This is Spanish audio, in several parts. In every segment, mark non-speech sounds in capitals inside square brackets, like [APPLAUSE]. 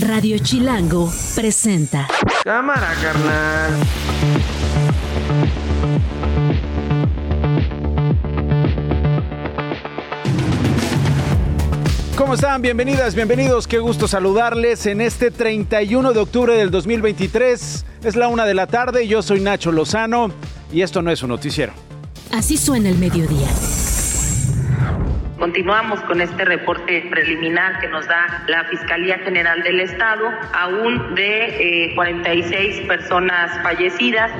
Radio Chilango presenta. Cámara, carnal. ¿Cómo están? Bienvenidas, bienvenidos. Qué gusto saludarles en este 31 de octubre del 2023. Es la una de la tarde. Yo soy Nacho Lozano y esto no es un noticiero. Así suena el mediodía. Continuamos con este reporte preliminar que nos da la Fiscalía General del Estado, aún de eh, 46 personas fallecidas.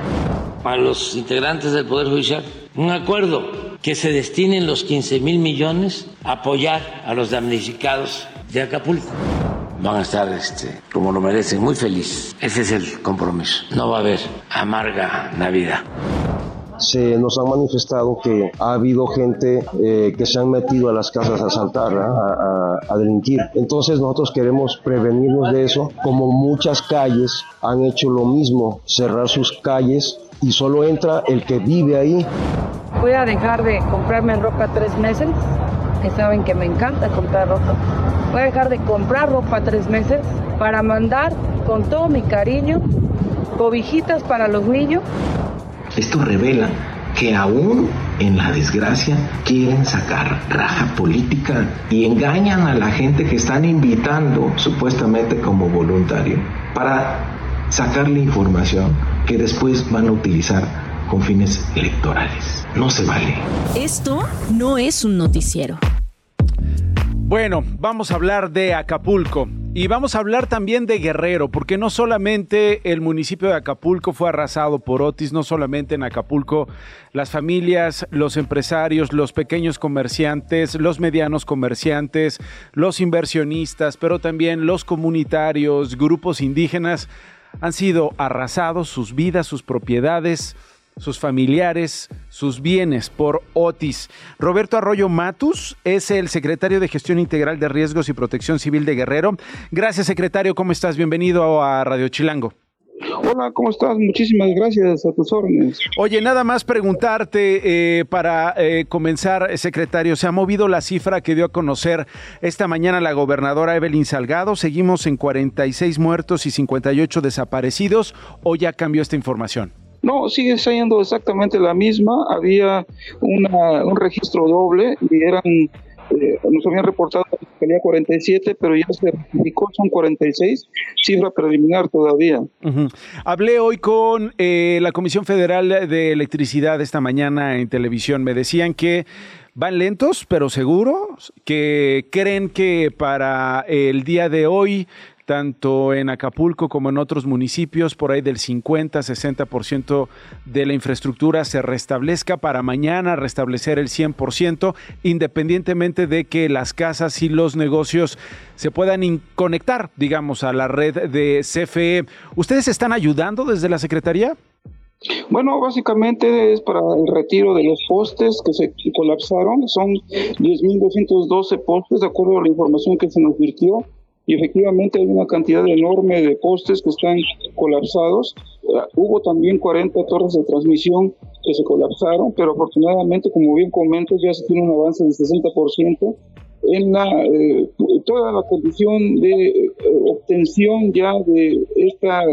A los integrantes del Poder Judicial, un acuerdo que se destinen los 15 mil millones a apoyar a los damnificados de Acapulco. Van a estar, este, como lo merecen, muy felices. Ese es el compromiso. No va a haber amarga Navidad se nos han manifestado que ha habido gente eh, que se han metido a las casas a asaltar, a, a, a, delinquir. Entonces nosotros queremos prevenirnos de eso, como muchas calles han hecho lo mismo, cerrar sus calles y solo entra el que vive ahí. Voy a dejar de comprarme ropa tres meses, que saben que me encanta comprar ropa. Voy a dejar de comprar ropa tres meses para mandar con todo mi cariño cobijitas para los niños esto revela que aún en la desgracia quieren sacar raja política y engañan a la gente que están invitando supuestamente como voluntario para sacarle información que después van a utilizar con fines electorales. No se vale. Esto no es un noticiero. Bueno, vamos a hablar de Acapulco. Y vamos a hablar también de Guerrero, porque no solamente el municipio de Acapulco fue arrasado por Otis, no solamente en Acapulco, las familias, los empresarios, los pequeños comerciantes, los medianos comerciantes, los inversionistas, pero también los comunitarios, grupos indígenas, han sido arrasados, sus vidas, sus propiedades, sus familiares, sus bienes por Otis. Roberto Arroyo Matus es el secretario de Gestión Integral de Riesgos y Protección Civil de Guerrero. Gracias, secretario. ¿Cómo estás? Bienvenido a Radio Chilango. Hola, ¿cómo estás? Muchísimas gracias a tus órdenes. Oye, nada más preguntarte eh, para eh, comenzar, secretario, ¿se ha movido la cifra que dio a conocer esta mañana la gobernadora Evelyn Salgado? ¿Seguimos en 46 muertos y 58 desaparecidos o ya cambió esta información? No, sigue siendo exactamente la misma. Había una, un registro doble y eran, eh, nos habían reportado que tenía 47, pero ya se rectificó, son 46, cifra preliminar todavía. Hablé hoy con eh, la Comisión Federal de Electricidad esta mañana en televisión. Me decían que van lentos, pero seguros, que creen que para el día de hoy tanto en Acapulco como en otros municipios, por ahí del 50-60% de la infraestructura se restablezca para mañana restablecer el 100%, independientemente de que las casas y los negocios se puedan conectar, digamos, a la red de CFE. ¿Ustedes están ayudando desde la Secretaría? Bueno, básicamente es para el retiro de los postes que se colapsaron. Son 10.212 postes, de acuerdo a la información que se nos virtió y efectivamente hay una cantidad enorme de postes que están colapsados. Uh, hubo también 40 torres de transmisión que se colapsaron, pero afortunadamente, como bien comento, ya se tiene un avance del 60% en eh, toda la condición de eh, obtención ya de esta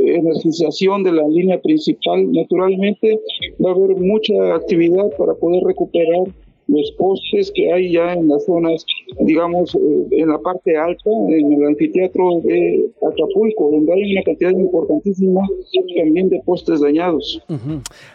energización de la línea principal. Naturalmente va a haber mucha actividad para poder recuperar los postes que hay ya en las zonas, digamos, en la parte alta, en el anfiteatro de Acapulco, donde hay una cantidad importantísima también de postes dañados.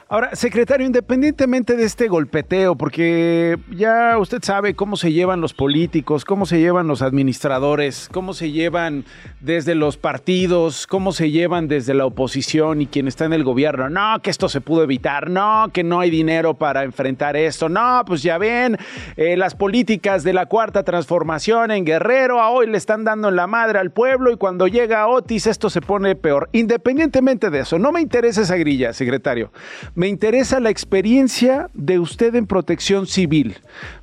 Ahora, secretario, independientemente de este golpeteo, porque ya usted sabe cómo se llevan los políticos, cómo se llevan los administradores, cómo se llevan desde los partidos, cómo se llevan desde la oposición y quien está en el gobierno. No, que esto se pudo evitar, no, que no hay dinero para enfrentar esto, no, pues ya eh, las políticas de la cuarta transformación en Guerrero a hoy le están dando en la madre al pueblo y cuando llega Otis esto se pone peor. Independientemente de eso, no me interesa esa grilla, secretario. Me interesa la experiencia de usted en protección civil.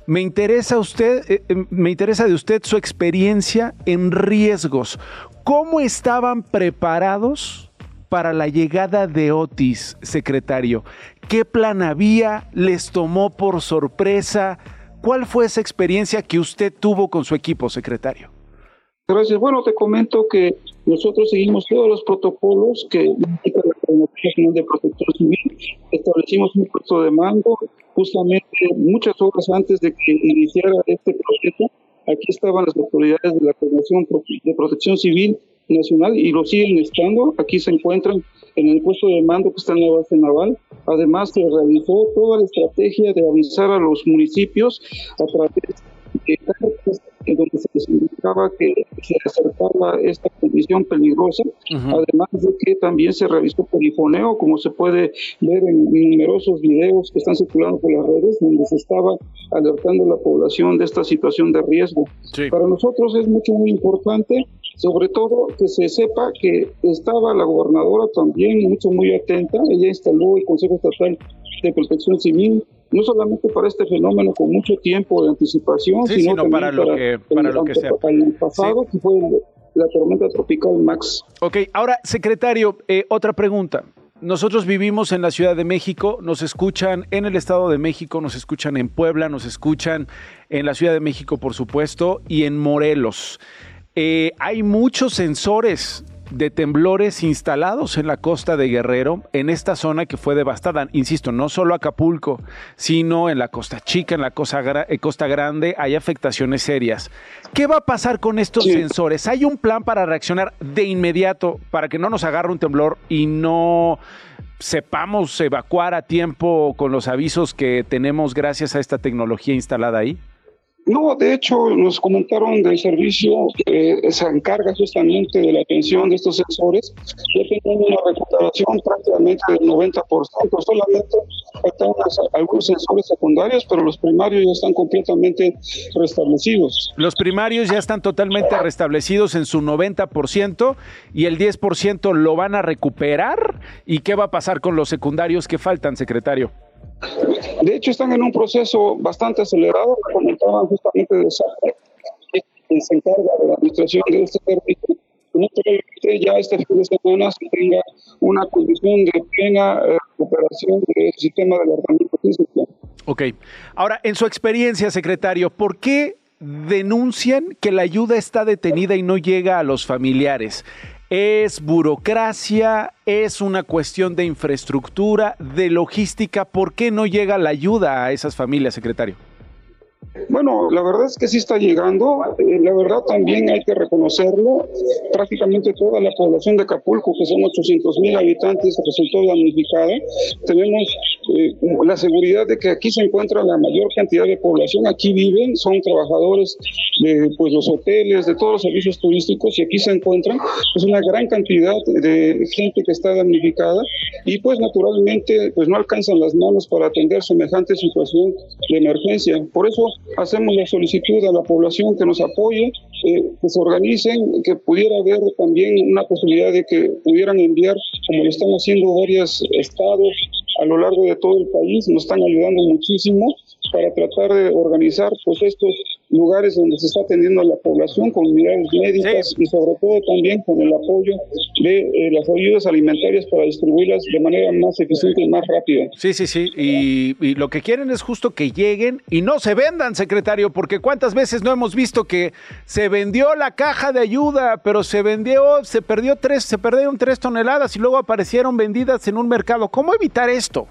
Me interesa usted, eh, me interesa de usted su experiencia en riesgos. ¿Cómo estaban preparados para la llegada de Otis, secretario? ¿Qué plan había? ¿Les tomó por sorpresa? ¿Cuál fue esa experiencia que usted tuvo con su equipo, secretario? gracias. Bueno, te comento que nosotros seguimos todos los protocolos que indica la Coordinación de Protección Civil. Establecimos un puesto de mando justamente muchas horas antes de que iniciara este proceso. Aquí estaban las autoridades de la Coordinación de Protección Civil Nacional y lo siguen estando. Aquí se encuentran en el puesto de mando que está en la base naval. Además, se realizó toda la estrategia de avisar a los municipios a través de en donde se les indicaba que se acercaba esta condición peligrosa, además de que también se realizó polifoneo, como se puede ver en numerosos videos que están circulando por las redes, donde se estaba alertando a la población de esta situación de riesgo. Para nosotros es mucho, muy importante, sobre todo que se sepa que estaba la gobernadora también mucho, muy atenta, ella instaló el Consejo Estatal de Protección Civil, no solamente para este fenómeno con mucho tiempo de anticipación, sino, para lo que, para lo que sea. el pasado, que fue la tormenta tropical Max. Ok, ahora, secretario, eh, otra pregunta. Nosotros vivimos en la Ciudad de México, nos escuchan en el Estado de México, nos escuchan en Puebla, nos escuchan en la Ciudad de México, por supuesto, y en Morelos. Eh, hay muchos sensores de temblores instalados en la costa de Guerrero, en esta zona que fue devastada. Insisto, no solo Acapulco, sino en la Costa Chica, en la Costa, eh, costa Grande, hay afectaciones serias. ¿Qué va a pasar con estos sensores? ¿Hay un plan para reaccionar de inmediato para que no nos agarre un temblor y no sepamos evacuar a tiempo con los avisos que tenemos gracias a esta tecnología instalada ahí? No, de hecho, nos comentaron del servicio que se encarga justamente de la atención de estos sensores. Ya tenemos una recuperación prácticamente del 90%, solamente faltan algunos sensores secundarios, pero los primarios ya están completamente restablecidos. Los primarios ya están totalmente restablecidos en su 90% y el 10% lo van a recuperar. ¿Y qué va a pasar con los secundarios que faltan, secretario? De hecho, están en un proceso bastante acelerado, comentaban justamente de esa que se encarga de la administración de este servicio. ya este fin de semana se tenga una condición de plena eh, recuperación del sistema de alertamiento físico. Ok. Ahora, en su experiencia, secretario, ¿por qué denuncian que la ayuda está detenida y no llega a los familiares? Es burocracia, es una cuestión de infraestructura, de logística. ¿Por qué no llega la ayuda a esas familias, secretario? Bueno, la verdad es que sí está llegando. Eh, la verdad también hay que reconocerlo. Prácticamente toda la población de Acapulco, que son 800 mil habitantes, resultó damnificada. Tenemos eh, la seguridad de que aquí se encuentra la mayor cantidad de población. Aquí viven, son trabajadores de pues, los hoteles, de todos los servicios turísticos, y aquí se encuentran pues, una gran cantidad de gente que está damnificada. Y pues naturalmente pues, no alcanzan las manos para atender semejante situación de emergencia. Por eso hacemos la solicitud a la población que nos apoye, eh, que se organicen, que pudiera haber también una posibilidad de que pudieran enviar, como lo están haciendo varios estados a lo largo de todo el país, nos están ayudando muchísimo para tratar de organizar pues estos lugares donde se está atendiendo a la población con unidades médicas y sobre todo también con el apoyo de eh, las ayudas alimentarias para distribuirlas de manera más eficiente y más rápida. Sí, sí, sí. Y, y, lo que quieren es justo que lleguen y no se vendan, secretario, porque cuántas veces no hemos visto que se vendió la caja de ayuda, pero se vendió, se perdió tres, se perdieron tres toneladas y luego aparecieron vendidas en un mercado. ¿Cómo evitar esto?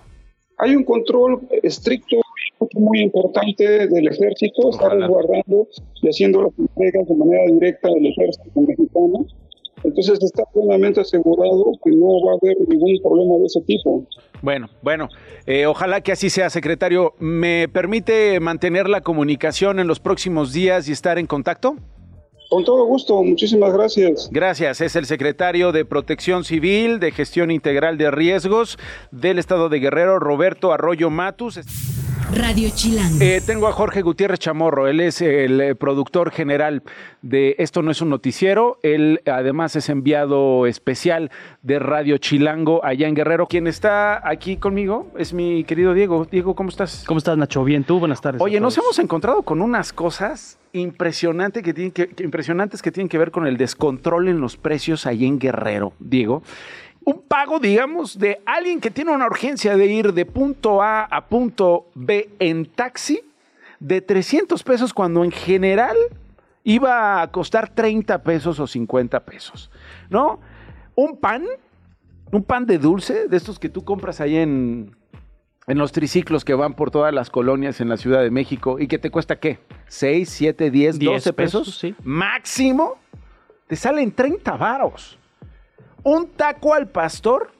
Hay un control estricto muy importante del ejército, está resguardando y haciendo las entregas de manera directa del ejército mexicano. Entonces está plenamente asegurado que no va a haber ningún problema de ese tipo. Bueno, bueno, eh, ojalá que así sea, secretario. ¿Me permite mantener la comunicación en los próximos días y estar en contacto? Con todo gusto, muchísimas gracias. Gracias, es el secretario de Protección Civil, de Gestión Integral de Riesgos del Estado de Guerrero, Roberto Arroyo Matus. Radio Chilango. Eh, tengo a Jorge Gutiérrez Chamorro, él es el eh, productor general de Esto no es un noticiero, él además es enviado especial de Radio Chilango allá en Guerrero. Quien está aquí conmigo es mi querido Diego. Diego, ¿cómo estás? ¿Cómo estás, Nacho? Bien, tú, buenas tardes. Oye, nos hemos encontrado con unas cosas impresionantes que, tienen que, impresionantes que tienen que ver con el descontrol en los precios allá en Guerrero, Diego un pago, digamos, de alguien que tiene una urgencia de ir de punto A a punto B en taxi de 300 pesos cuando en general iba a costar 30 pesos o 50 pesos, ¿no? Un pan, un pan de dulce, de estos que tú compras ahí en, en los triciclos que van por todas las colonias en la Ciudad de México y que te cuesta qué? 6, 7, 10, 10 12 pesos, pesos, sí. máximo, te salen 30 varos. Un taco al pastor,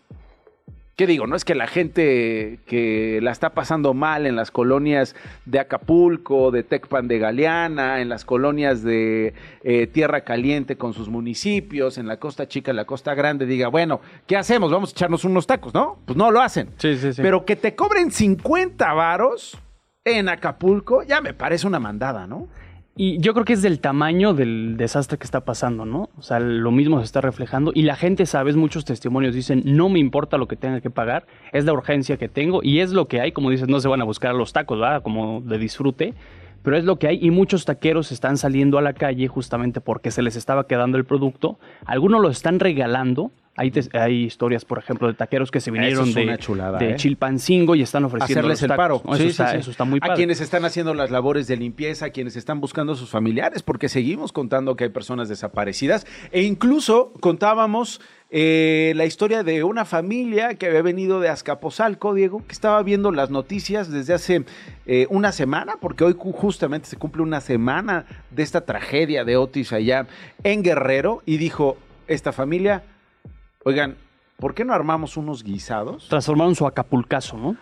¿qué digo? No es que la gente que la está pasando mal en las colonias de Acapulco, de Tecpan de Galeana, en las colonias de eh, Tierra Caliente con sus municipios, en la Costa Chica, en la Costa Grande, diga, bueno, ¿qué hacemos? Vamos a echarnos unos tacos, ¿no? Pues no lo hacen. Sí, sí, sí. Pero que te cobren 50 varos en Acapulco, ya me parece una mandada, ¿no? Y yo creo que es del tamaño del desastre que está pasando, ¿no? O sea, lo mismo se está reflejando y la gente, sabes, muchos testimonios dicen, no me importa lo que tenga que pagar, es la urgencia que tengo y es lo que hay, como dices, no se van a buscar los tacos, ¿verdad? Como de disfrute, pero es lo que hay y muchos taqueros están saliendo a la calle justamente porque se les estaba quedando el producto, algunos lo están regalando. Hay, hay historias, por ejemplo, de taqueros que se vinieron es de, una chulada, de ¿eh? Chilpancingo y están ofreciendo hacerles los el paro. Eso, Sí, está, sí, sí. eso está muy A padre. quienes están haciendo las labores de limpieza, a quienes están buscando a sus familiares, porque seguimos contando que hay personas desaparecidas. E incluso contábamos eh, la historia de una familia que había venido de Azcapotzalco, Diego, que estaba viendo las noticias desde hace eh, una semana, porque hoy justamente se cumple una semana de esta tragedia de Otis allá en Guerrero, y dijo, esta familia, oigan, ¿por qué no armamos unos guisados? Transformaron su acapulcazo, ¿no?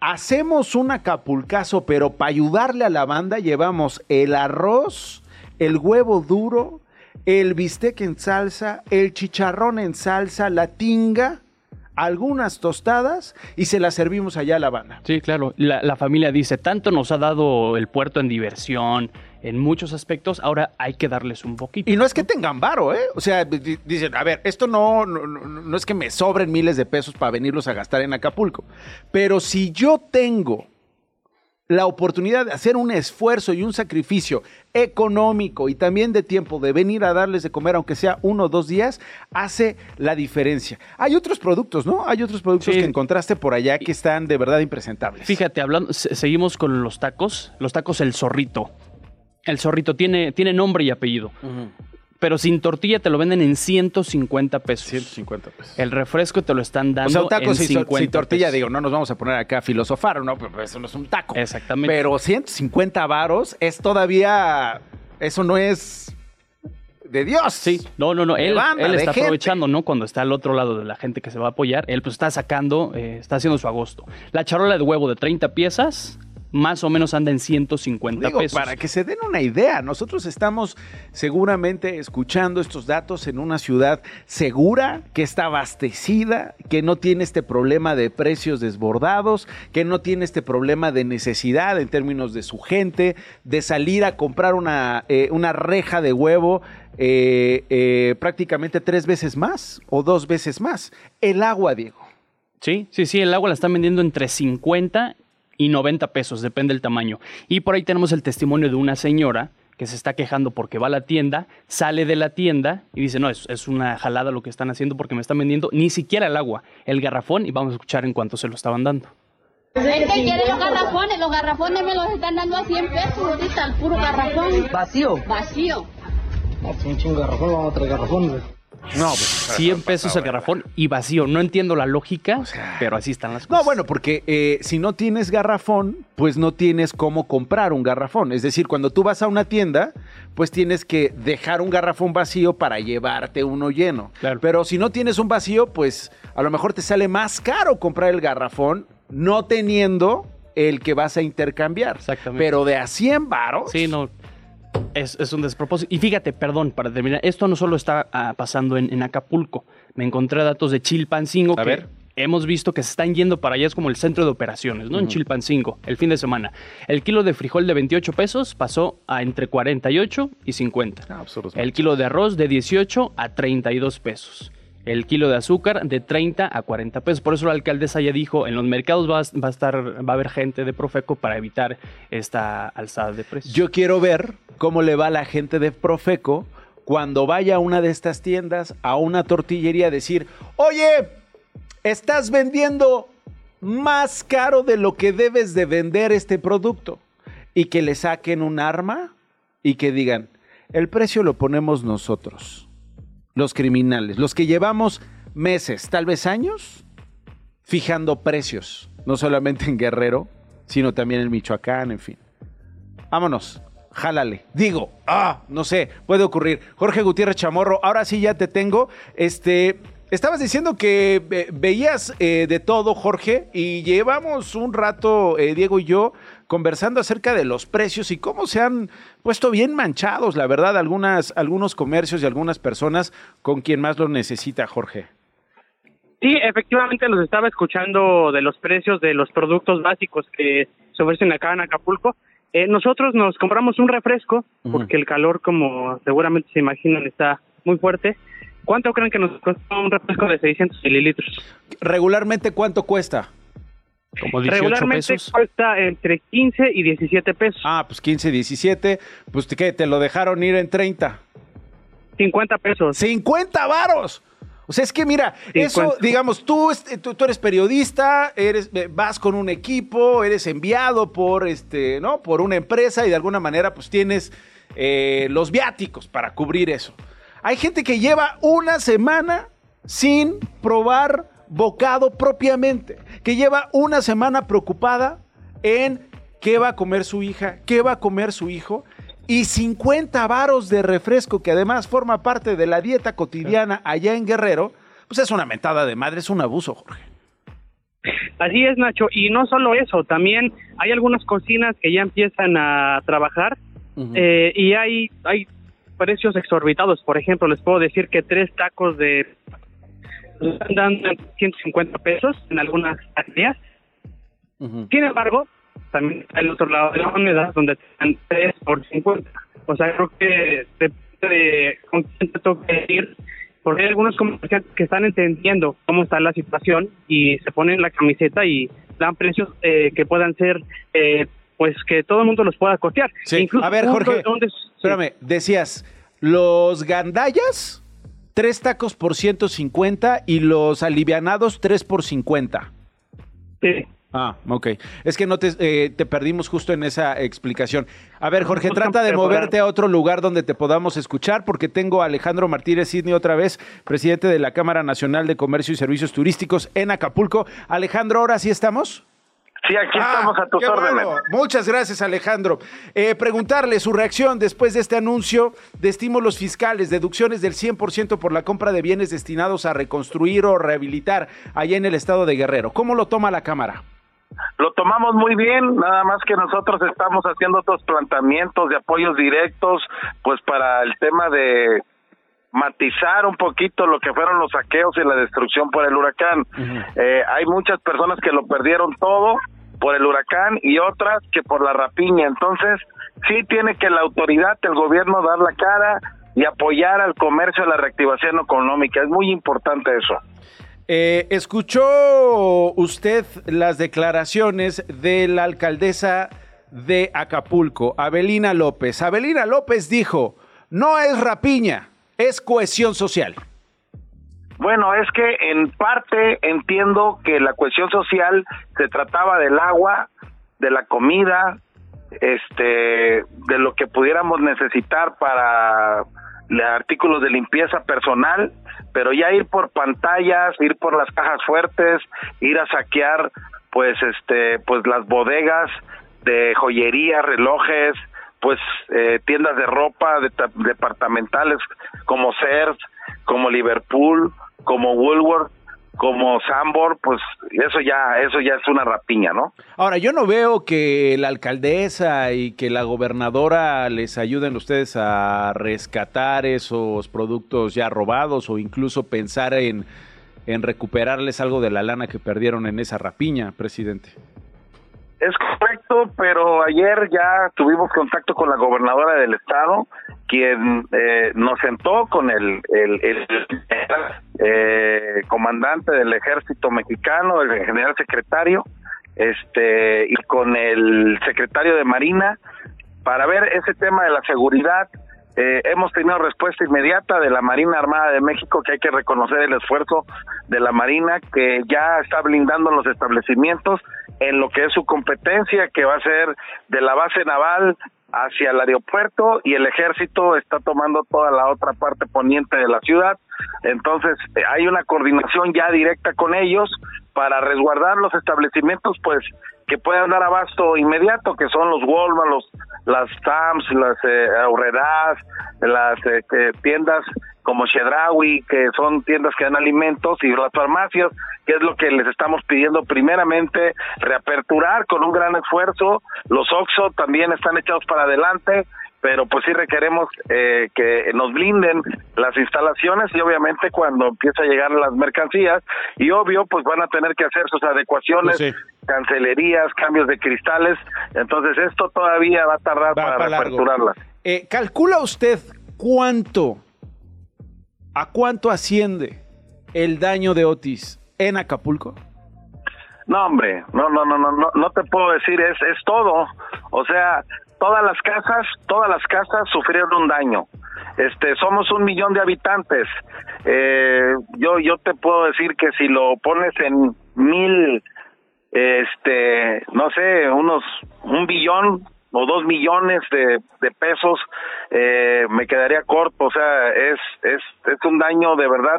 Hacemos un acapulcazo, pero para ayudarle a la banda llevamos el arroz, el huevo duro, el bistec en salsa, el chicharrón en salsa, la tinga, algunas tostadas y se las servimos allá a la banda. Sí, claro. La, la familia dice, tanto nos ha dado el puerto en diversión, en muchos aspectos, ahora hay que darles un poquito. Y no es que tengan varo, ¿eh? O sea, di- dicen, a ver, esto no, no, es que me sobren miles de pesos para venirlos a gastar en Acapulco, pero si yo tengo la oportunidad de hacer un esfuerzo y un sacrificio económico y también de tiempo de venir a darles de comer, aunque sea uno o dos días, hace la diferencia. Hay otros productos, ¿no? Hay otros productos Sí. que encontraste por allá que están de verdad impresentables. Fíjate, hablando, se- seguimos con los tacos. Los tacos El Zorrito. El Zorrito tiene, tiene nombre y apellido. Pero sin tortilla te lo venden en 150 pesos. 150 pesos. El refresco te lo están dando O sea, un taco en sin, 50 sin tortilla, pesos. digo, no nos vamos a poner acá a filosofar, ¿no? Pero eso no es un taco. Exactamente. Pero 150 varos es todavía. Eso no es. De Dios. Sí, no, no, no. Él, banda, él de está gente. aprovechando, ¿no? Cuando está al otro lado de la gente que se va a apoyar, él pues está sacando, eh, está haciendo su agosto. La charola de huevo de 30 piezas, más o menos anda en 150 Digo, pesos. para que se den una idea, nosotros estamos seguramente escuchando estos datos en una ciudad segura, que está abastecida, que no tiene este problema de precios desbordados, que no tiene este problema de necesidad en términos de su gente, de salir a comprar una, eh, una reja de huevo eh, eh, prácticamente tres veces más o dos veces más. El agua, Diego. Sí, sí, sí, el agua la están vendiendo entre 50 y 90 pesos, depende del tamaño. Y por ahí tenemos el testimonio de una señora que se está quejando porque va a la tienda, sale de la tienda y dice, no, es, es una jalada lo que están haciendo porque me están vendiendo ni siquiera el agua, el garrafón y vamos a escuchar en cuánto se lo estaban dando. Es que quieren los garrafones, los garrafones me los están dando a 100 pesos ahorita, el puro garrafón. ¿Vacío? Vacío. No, un garrafón, vamos a traer garrafón, güey. No, pues, 100 pesos el garrafón y vacío. No entiendo la lógica, pero así están las cosas. No, bueno, porque eh, si no tienes garrafón, pues no tienes cómo comprar un garrafón. Es decir, cuando tú vas a una tienda, pues tienes que dejar un garrafón vacío para llevarte uno lleno. Claro. Pero si no tienes un vacío, pues a lo mejor te sale más caro comprar el garrafón no teniendo el que vas a intercambiar. Exactamente. Pero de a 100 varos. Sí, no. Es, es un despropósito. Y fíjate, perdón, para terminar, esto no solo está ah, pasando en, en Acapulco. Me encontré datos de Chilpancingo A que ver. hemos visto que se están yendo para allá, es como el centro de operaciones, ¿no? En Chilpancingo, el fin de semana. El kilo de frijol de 28 pesos pasó a entre 48 y 50. Ah. El kilo de arroz de 18 a 32 pesos. El kilo de azúcar de 30 a 40 pesos. Por eso la alcaldesa ya dijo, en los mercados va a, estar, va a haber gente de Profeco para evitar esta alzada de precios. Yo quiero ver cómo le va a la gente de Profeco cuando vaya a una de estas tiendas, a una tortillería, a decir, oye, estás vendiendo más caro de lo que debes de vender este producto. Y que le saquen un arma y que digan, El precio lo ponemos nosotros, los criminales, los que llevamos meses, tal vez años, fijando precios, no solamente en Guerrero, sino también en Michoacán, en fin. Vámonos, jálale. Digo, ah, no sé, puede ocurrir. Jorge Gutiérrez Chamorro, ahora sí ya te tengo. Este, estabas diciendo que ve- veías eh, de todo, Jorge, y llevamos un rato, eh, Diego y yo, conversando acerca de los precios y cómo se han puesto bien manchados, la verdad, algunas, algunos comercios y algunas personas con quien más lo necesita, Jorge. Sí, efectivamente los estaba escuchando de los precios de los productos básicos que se ofrecen acá en Acapulco. Eh, nosotros nos compramos un refresco porque el calor, como seguramente se imaginan, está muy fuerte. ¿Cuánto creen que nos cuesta un refresco de 600 mililitros? Regularmente, ¿cuánto cuesta? Como Regularmente cuesta entre 15 y 17 pesos. Ah, pues 15, 17. Pues ¿qué? ¿Te lo dejaron ir en 30? 50 pesos. 50 varos. O sea, es que mira, eso, 50. digamos, tú, tú, tú eres periodista, eres, vas con un equipo, eres enviado por, este, ¿no? por una empresa y de alguna manera pues tienes eh, los viáticos para cubrir eso. Hay gente que lleva una semana sin probar bocado propiamente, que lleva una semana preocupada en qué va a comer su hija, qué va a comer su hijo, y 50 varos de refresco, que además forma parte de la dieta cotidiana allá en Guerrero, pues es una mentada de madre, es un abuso, Jorge. Así es, Nacho. Y no solo eso, también hay algunas cocinas que ya empiezan a trabajar eh, y hay, hay precios exorbitados. Por ejemplo, les puedo decir que tres tacos de están dando en 150 pesos en algunas taquerías. Sin embargo, también está el otro lado de la moneda donde te dan 3 por 50. O sea, creo que depende de con quién te toque ir, porque hay algunos comerciantes que están entendiendo cómo está la situación y se ponen la camiseta y dan precios eh, que puedan ser, eh, pues que todo el mundo los pueda costear. Sí. Incluso A ver, Jorge, donde- espérame, decías, los gandallas, tres tacos por 150 y los alivianados, tres por 50. Sí. Ah, ok. Es que no te, eh, te perdimos justo en esa explicación. A ver, Jorge, trata de moverte a otro lugar donde te podamos escuchar, porque tengo a Alejandro Martínez Sidney otra vez, presidente de la Cámara Nacional de Comercio y Servicios Turísticos en Acapulco. Alejandro, ¿ahora sí estamos? Sí, aquí estamos a tus órdenes. bueno. Muchas gracias, Alejandro. Eh, preguntarle su reacción después de este anuncio de estímulos fiscales, deducciones del 100% por la compra de bienes destinados a reconstruir o rehabilitar allá en el estado de Guerrero. ¿Cómo lo toma la Cámara? Lo tomamos muy bien, nada más que nosotros estamos haciendo otros planteamientos de apoyos directos, pues para el tema de matizar un poquito lo que fueron los saqueos y la destrucción por el huracán. Eh, hay muchas personas que lo perdieron todo por el huracán y otras que por la rapiña. Entonces, sí tiene que la autoridad, el gobierno dar la cara y apoyar al comercio, a la reactivación económica. Es muy importante eso. Eh, ¿Escuchó usted las declaraciones de la alcaldesa de Acapulco, Abelina López? Abelina López dijo, no es rapiña, es cohesión social. Bueno, es que en parte entiendo que la cuestión social se trataba del agua, de la comida, este, de lo que pudiéramos necesitar para le- artículos de limpieza personal, pero ya ir por pantallas, ir por las cajas fuertes, ir a saquear, pues, este, pues las bodegas de joyería, relojes, pues eh, tiendas de ropa de- departamentales como Sears, como Liverpool, como Woolworth, como Sambor, pues eso ya eso ya es una rapiña, ¿no? Ahora, yo no veo que la alcaldesa y que la gobernadora les ayuden ustedes a rescatar esos productos ya robados o incluso pensar en, en recuperarles algo de la lana que perdieron en esa rapiña, presidente. Es correcto, pero ayer ya tuvimos contacto con la gobernadora del estado, quien eh, nos sentó con el, el, el, eh, comandante del ejército mexicano, el general secretario, este y con el secretario de Marina para ver ese tema de la seguridad. Eh, hemos tenido respuesta inmediata de la Marina Armada de México, que hay que reconocer el esfuerzo de la Marina, que ya está blindando los establecimientos en lo que es su competencia, que va a ser de la base naval hacia el aeropuerto y el ejército está tomando toda la otra parte poniente de la ciudad. Entonces eh, hay una coordinación ya directa con ellos para resguardar los establecimientos, pues que puedan dar abasto inmediato, que son los Walmart, los, las TAMS, las eh, Aurreras, las eh, tiendas como Chedraui, que son tiendas que dan alimentos, y las farmacias, que es lo que les estamos pidiendo primeramente, reaperturar con un gran esfuerzo. Los OXO también están echados para adelante, pero pues sí requeremos eh, que nos blinden las instalaciones y obviamente cuando empieza a llegar las mercancías y obvio pues van a tener que hacer sus adecuaciones, Pues cancelerías, cambios de cristales, entonces esto todavía va a tardar para reaperturarlas. Eh, ¿Calcula usted cuánto, a cuánto asciende el daño de Otis en Acapulco? No, hombre, no, no, no, no, no, te puedo decir, es, es todo. O sea, todas las casas, todas las casas sufrieron un daño. Este, somos un millón de habitantes. Eh, yo, yo te puedo decir que si lo pones en mil, este, no sé, unos, un billón o dos millones de, de pesos, eh, me quedaría corto. O sea, es, es, es un daño de verdad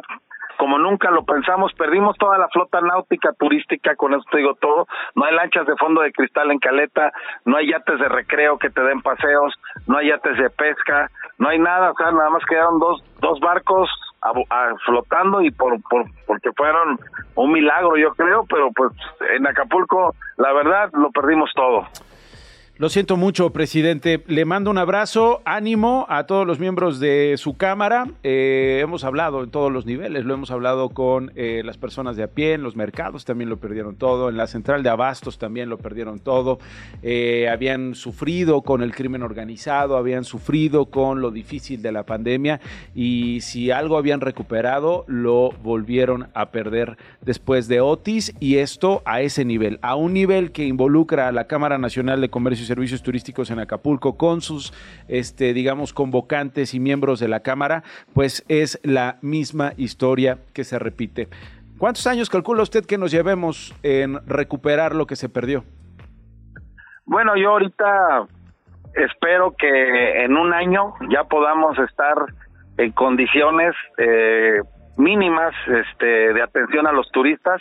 como nunca lo pensamos, perdimos toda la flota náutica turística, con esto digo todo, no hay lanchas de fondo de cristal en Caleta, no hay yates de recreo que te den paseos, no hay yates de pesca, no hay nada, o sea, nada más quedaron dos, dos barcos a- a- flotando y por, por porque fueron un milagro yo creo, pero pues en Acapulco la verdad lo perdimos todo. Lo siento mucho, presidente. Le mando un abrazo, ánimo a todos los miembros de su Cámara. Eh, hemos hablado en todos los niveles, lo hemos hablado con eh, las personas de a pie, en los mercados también lo perdieron todo, en la central de abastos también lo perdieron todo. Eh, habían sufrido con el crimen organizado, habían sufrido con lo difícil de la pandemia y si algo habían recuperado, lo volvieron a perder después de Otis y esto a ese nivel, a un nivel que involucra a la Cámara Nacional de Comercio y Servicios Turísticos en Acapulco con sus, este, digamos, convocantes y miembros de la Cámara, pues es la misma historia que se repite. ¿Cuántos años calcula usted que nos llevemos en recuperar lo que se perdió? Bueno, yo ahorita espero que en un año ya podamos estar en condiciones eh, mínimas este, de atención a los turistas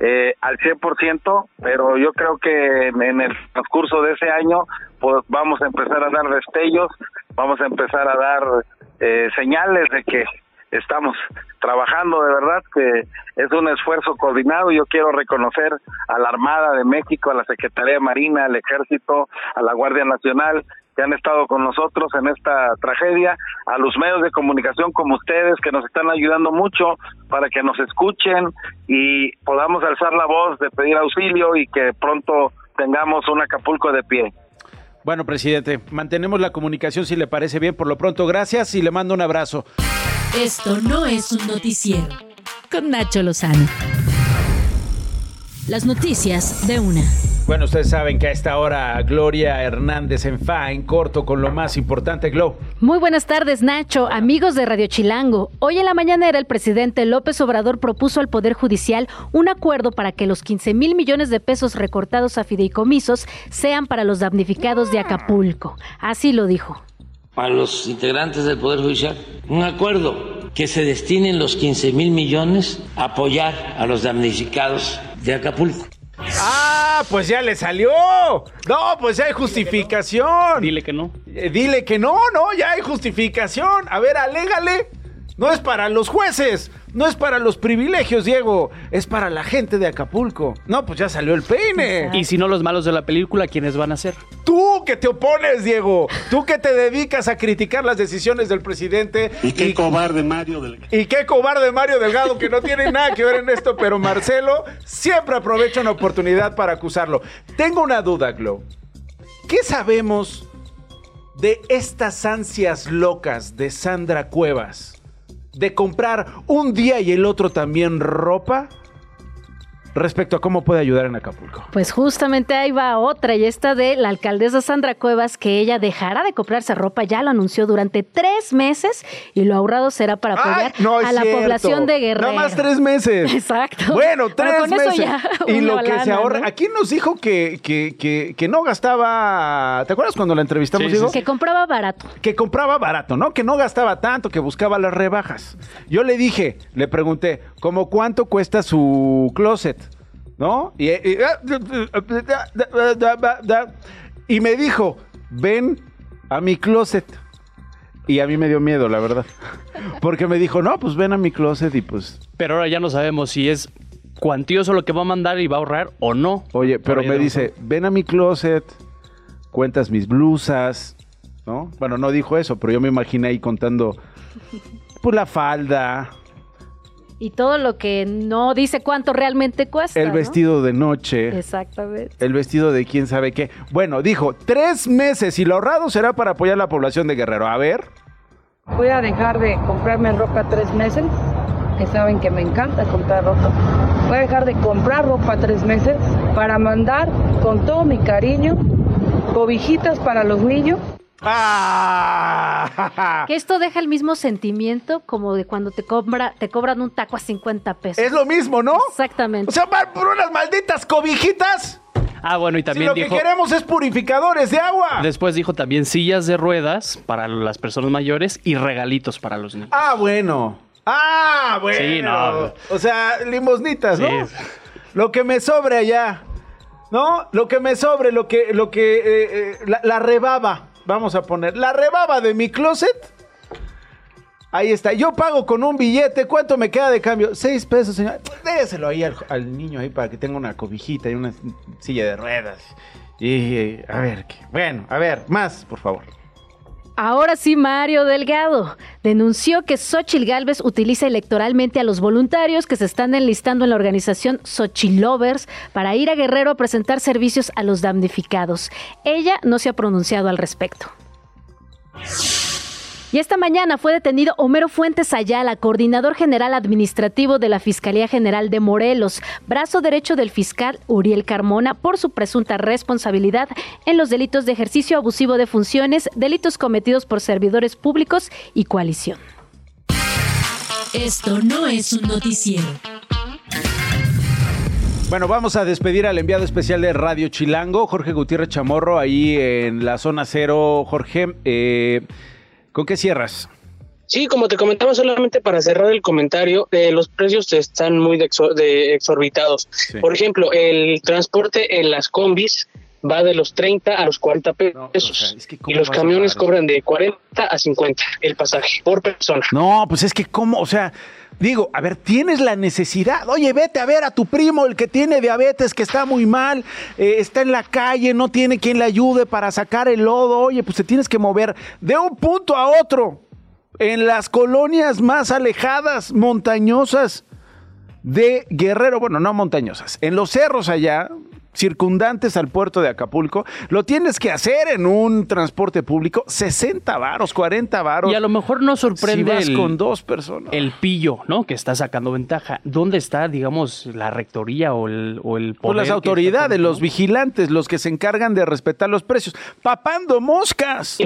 eh, al 100%, pero yo creo que en, el transcurso de ese año pues vamos a empezar a dar destellos, vamos a empezar a dar eh, señales de que estamos trabajando de verdad que es un esfuerzo coordinado. Yo quiero reconocer a la Armada de México a la Secretaría de Marina al Ejército a la Guardia Nacional que han estado con nosotros en esta tragedia, a los medios de comunicación como ustedes que nos están ayudando mucho para que nos escuchen y podamos alzar la voz de pedir auxilio y que pronto tengamos un Acapulco de pie. Bueno, presidente, mantenemos la comunicación si le parece bien. Por lo pronto, gracias y le mando un abrazo. Esto no es un noticiero. Con Nacho Lozano. Las noticias de una. Bueno, ustedes saben que a esta hora Gloria Hernández en FA, en corto, con lo más importante, Glo. Muy buenas tardes, Nacho, amigos de Radio Chilango. Hoy en la mañanera el presidente López Obrador propuso al Poder Judicial un acuerdo para que los 15 mil millones de pesos recortados a fideicomisos sean para los damnificados de Acapulco. Así lo dijo. A los integrantes del Poder Judicial un acuerdo que se destinen los 15 mil millones a apoyar a los damnificados de Acapulco. Ah, pues ya le salió. No, pues ya hay justificación. Dile que no. Eh, dile que no, no, ya hay justificación. A ver, alégale. No es para los jueces, no es para los privilegios, Diego, es para la gente de Acapulco. No, pues ya salió el peine. Y si no los malos de la película, ¿quiénes van a ser? Tú que te opones, Diego. Tú que te dedicas a criticar las decisiones del presidente. Y qué cobarde Mario del Y qué cobarde Mario Delgado, que no tiene nada que ver en esto, pero Marcelo siempre aprovecha una oportunidad para acusarlo. Tengo una duda, Glo. ¿Qué sabemos de estas ansias locas de Sandra Cuevas? De comprar un día y el otro también ropa. Respecto a cómo puede ayudar en Acapulco. Pues justamente ahí va otra y esta de la alcaldesa Sandra Cuevas que ella dejará de comprarse ropa, ya lo anunció durante tres meses y lo ahorrado será para apoyar no a la cierto. población de Guerrero. Nada más tres meses. [LAUGHS] Exacto. Bueno, tres con eso meses. ya [LAUGHS] y lo que lana, se ahorra. ¿no? Aquí nos dijo que, que, que, que no gastaba. ¿Te acuerdas cuando la entrevistamos, Sí, sí? Que compraba barato. que compraba barato, ¿no? Que no gastaba tanto, que buscaba las rebajas. Yo le dije, le pregunté, ¿cómo cuánto cuesta su closet? ¿No? Y, y- y me dijo, ven a mi closet. Y a mí me dio miedo, la verdad. [LAUGHS] Porque me dijo, no, pues ven a mi closet y pues... Pero ahora ya no sabemos si es cuantioso lo que va a mandar y va a ahorrar o no. Oye, pero me dice, ven a mi closet, cuentas mis blusas, ¿no? Bueno, no dijo eso, pero yo me imaginé ahí contando, pues la falda, Y todo lo que no dice cuánto realmente cuesta. el ¿no? vestido de noche, Exactamente. el vestido de quién sabe qué. Bueno, dijo, tres meses y lo ahorrado será para apoyar la población de Guerrero. A ver, Voy a dejar de comprarme ropa tres meses, que saben que me encanta comprar ropa. Voy a dejar de comprar ropa tres meses para mandar con todo mi cariño cobijitas para los niños. ¡Ah! Que esto deja el mismo sentimiento como de cuando te, cobra, te cobran un taco a 50 pesos. es lo mismo, ¿no? Exactamente. O sea, van por unas malditas cobijitas. Ah, bueno, y Si también lo dijo... que queremos es purificadores de agua. Después dijo también sillas de ruedas para las personas mayores y regalitos para los niños. Ah, bueno. Ah, bueno. Sí, no. O sea, limosnitas, ¿no? Sí. Lo que me sobre allá. ¿No? Lo que me sobre, lo que, lo que, eh, eh, la, la rebaba, vamos a poner, la rebaba de mi closet. Ahí está, yo pago con un billete, ¿cuánto me queda de cambio? Seis pesos, señor. Déselo ahí al, al niño ahí para que tenga una cobijita y una silla de ruedas. Y, eh, a ver, ¿qué? bueno, a ver, más, por favor. Ahora sí, Mario Delgado denunció que Xochil Gálvez utiliza electoralmente a los voluntarios que se están enlistando en la organización Xochilovers para ir a Guerrero a presentar servicios a los damnificados. Ella no se ha pronunciado al respecto. Y esta mañana fue detenido Homero Fuentes Ayala, coordinador general administrativo de la Fiscalía General de Morelos, brazo derecho del fiscal Uriel Carmona, por su presunta responsabilidad en los delitos de ejercicio abusivo de funciones, delitos cometidos por servidores públicos y coalición. Esto no es un noticiero. Bueno, vamos a despedir al enviado especial de Radio Chilango, Jorge Gutiérrez Chamorro, ahí en la zona cero. Jorge, eh, ¿con qué cierras? Sí, como te comentaba, solamente para cerrar el comentario, eh, los precios están muy de exor- de exorbitados. Por ejemplo, el transporte en las combis va de los 30 a los 40 pesos y los camiones cobran de 40 a 50 el pasaje por persona. No, pues es que cómo, o sea, digo, a ver, tienes la necesidad. Oye, vete a ver a tu primo, el que tiene diabetes, que está muy mal, eh, está en la calle, no tiene quien le ayude para sacar el lodo. Oye, pues te tienes que mover de un punto a otro. En las colonias más alejadas, montañosas de Guerrero, bueno, no montañosas, en los cerros allá, circundantes al puerto de Acapulco, lo tienes que hacer en un transporte público, 60 varos, 40 varos. Y a lo mejor no sorprende Si vas el, con dos personas. el pillo, ¿no? Que está sacando ventaja. ¿Dónde está, digamos, la rectoría o el, o el Pues las autoridades, los vigilantes, los que se encargan de respetar los precios. Papando moscas.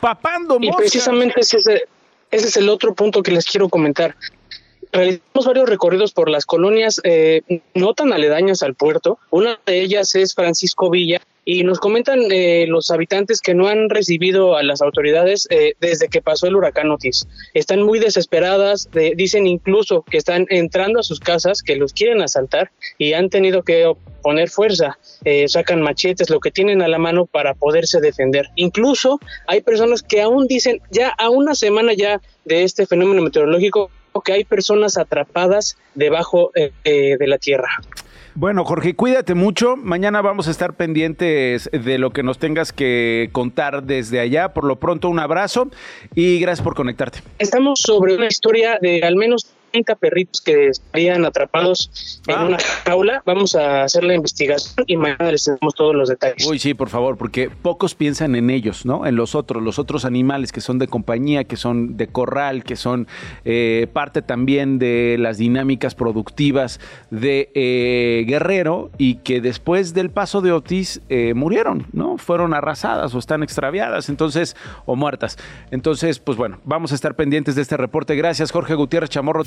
Papando Y moscas. precisamente ese es, el, ese es el otro punto que les quiero comentar. Realizamos varios recorridos por las colonias eh, no tan aledañas al puerto. Una de ellas es Francisco Villa y nos comentan eh, los habitantes que no han recibido a las autoridades eh, desde que pasó el huracán Otis. Están muy desesperadas, de- dicen incluso que están entrando a sus casas, que los quieren asaltar y han tenido que poner fuerza, eh, sacan machetes, lo que tienen a la mano para poderse defender. Incluso hay personas que aún dicen, ya a una semana ya de este fenómeno meteorológico, que hay personas atrapadas debajo eh, eh, de la tierra. Bueno, Jorge, cuídate mucho. Mañana vamos a estar pendientes de lo que nos tengas que contar desde allá. Por lo pronto, un abrazo y gracias por conectarte. Estamos sobre una historia de al menos 30 perritos que estarían atrapados en Ah. una jaula. Vamos a hacer la investigación y mañana les tenemos todos los detalles. Uy, sí, por favor, porque pocos piensan en ellos, ¿no? En los otros, los otros animales que son de compañía, que son de corral, que son eh, parte también de las dinámicas productivas de eh, Guerrero y que después del paso de Otis eh, murieron, ¿no? Fueron arrasadas o están extraviadas, entonces, o muertas. Entonces, pues bueno, vamos a estar pendientes de este reporte. Gracias, Jorge Gutiérrez Chamorro.